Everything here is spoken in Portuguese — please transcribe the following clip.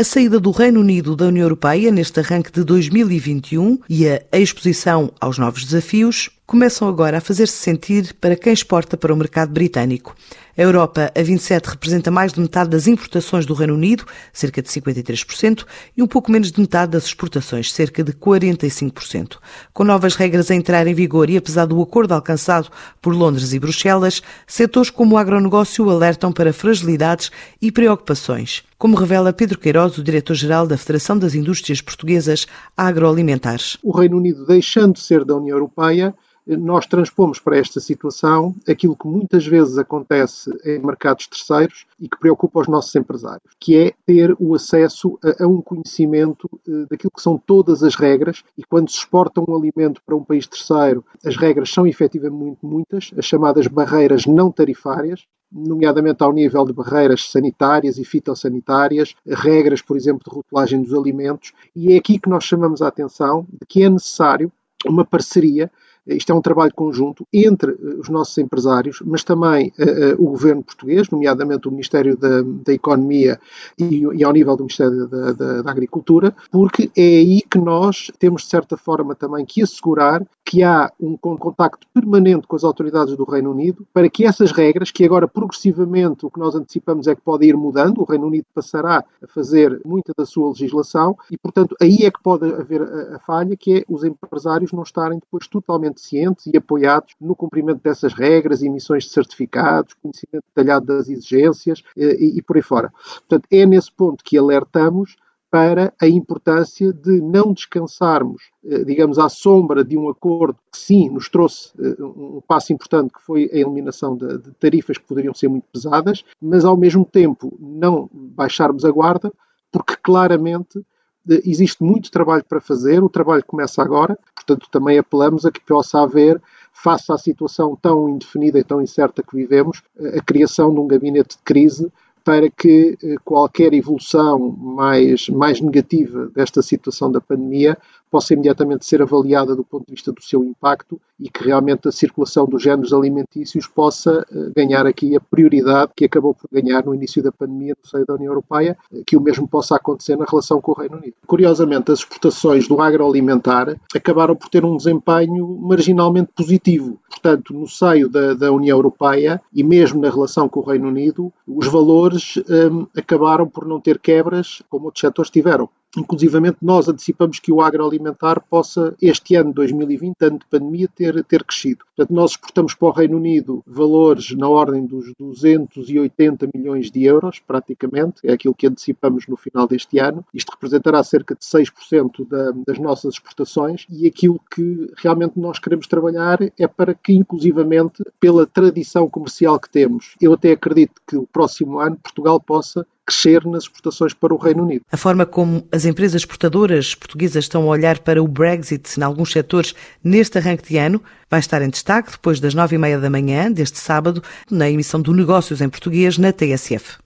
A saída do Reino Unido da União Europeia neste arranque de 2021 e a exposição aos novos desafios começam agora a fazer-se sentir para quem exporta para o mercado britânico. A Europa, a 27, representa mais de metade das importações do Reino Unido, cerca de 53%, e um pouco menos de metade das exportações, cerca de 45%. Com novas regras a entrar em vigor e apesar do acordo alcançado por Londres e Bruxelas, setores como o agronegócio alertam para fragilidades e preocupações como revela Pedro Queiroz, o diretor-geral da Federação das Indústrias Portuguesas Agroalimentares. O Reino Unido, deixando de ser da União Europeia, nós transpomos para esta situação aquilo que muitas vezes acontece em mercados terceiros e que preocupa os nossos empresários, que é ter o acesso a, a um conhecimento uh, daquilo que são todas as regras e quando se exporta um alimento para um país terceiro, as regras são efetivamente muitas, as chamadas barreiras não tarifárias, nomeadamente ao nível de barreiras sanitárias e fitossanitárias, regras, por exemplo, de rotulagem dos alimentos, e é aqui que nós chamamos a atenção de que é necessário uma parceria isto é um trabalho conjunto entre eh, os nossos empresários, mas também uh, o governo português, nomeadamente o Ministério da, da Economia e, e, ao nível do Ministério da, da, da, Agricultura, porque é aí que nós temos, de certa forma, também que assegurar que há um contacto permanente com as autoridades do Reino Unido para que essas regras, que agora progressivamente o que nós antecipamos é que pode ir mudando, o Reino Unido passará a fazer muita da sua legislação e, portanto, aí é que pode haver a, a falha, que é os empresários não estarem depois totalmente cientes e apoiados no cumprimento dessas regras, emissões de certificados, conhecimento detalhado das exigências eh, e, e por aí fora. Portanto, é nesse ponto que alertamos para a importância de não descansarmos, eh, digamos, à sombra de um acordo que sim nos trouxe eh, um passo importante que foi a eliminação de, tarifas que poderiam ser muito pesadas, mas ao mesmo tempo não baixarmos a guarda, porque claramente eh, existe muito trabalho para fazer, o trabalho começa agora, portanto também apelamos a que possa haver, face à situação tão indefinida e tão incerta que vivemos, a criação de um gabinete de crise para que eh, qualquer evolução mais, mais negativa desta situação da pandemia possa imediatamente ser avaliada do ponto de vista do seu impacto e que realmente a circulação dos géneros alimentícios possa eh, ganhar aqui a prioridade que acabou por ganhar no início da pandemia no seio da União Europeia, eh, que o mesmo possa acontecer na relação com o Reino Unido. Curiosamente, as exportações do agroalimentar acabaram por ter um desempenho marginalmente positivo. Portanto, no seio da, da União Europeia e mesmo na relação com o Reino Unido, os valores um, acabaram por não ter quebras como outros setores tiveram. Inclusivamente, nós antecipamos que o agroalimentar possa, este ano 2020, ano de pandemia, ter, ter crescido. Portanto, nós exportamos para o Reino Unido valores na ordem dos 280 milhões de euros, praticamente, é aquilo que antecipamos no final deste ano. Isto representará cerca de 6% da, das nossas exportações e aquilo que realmente nós queremos trabalhar é para que, inclusivamente, pela tradição comercial que temos, eu até acredito que o próximo ano Portugal possa crescer nas exportações para o Reino Unido. A forma como as empresas exportadoras portuguesas estão a olhar para o Brexit em alguns setores neste arranque de ano vai estar em destaque depois das nove e meia da manhã deste sábado na emissão do Negócios em Português na TSF.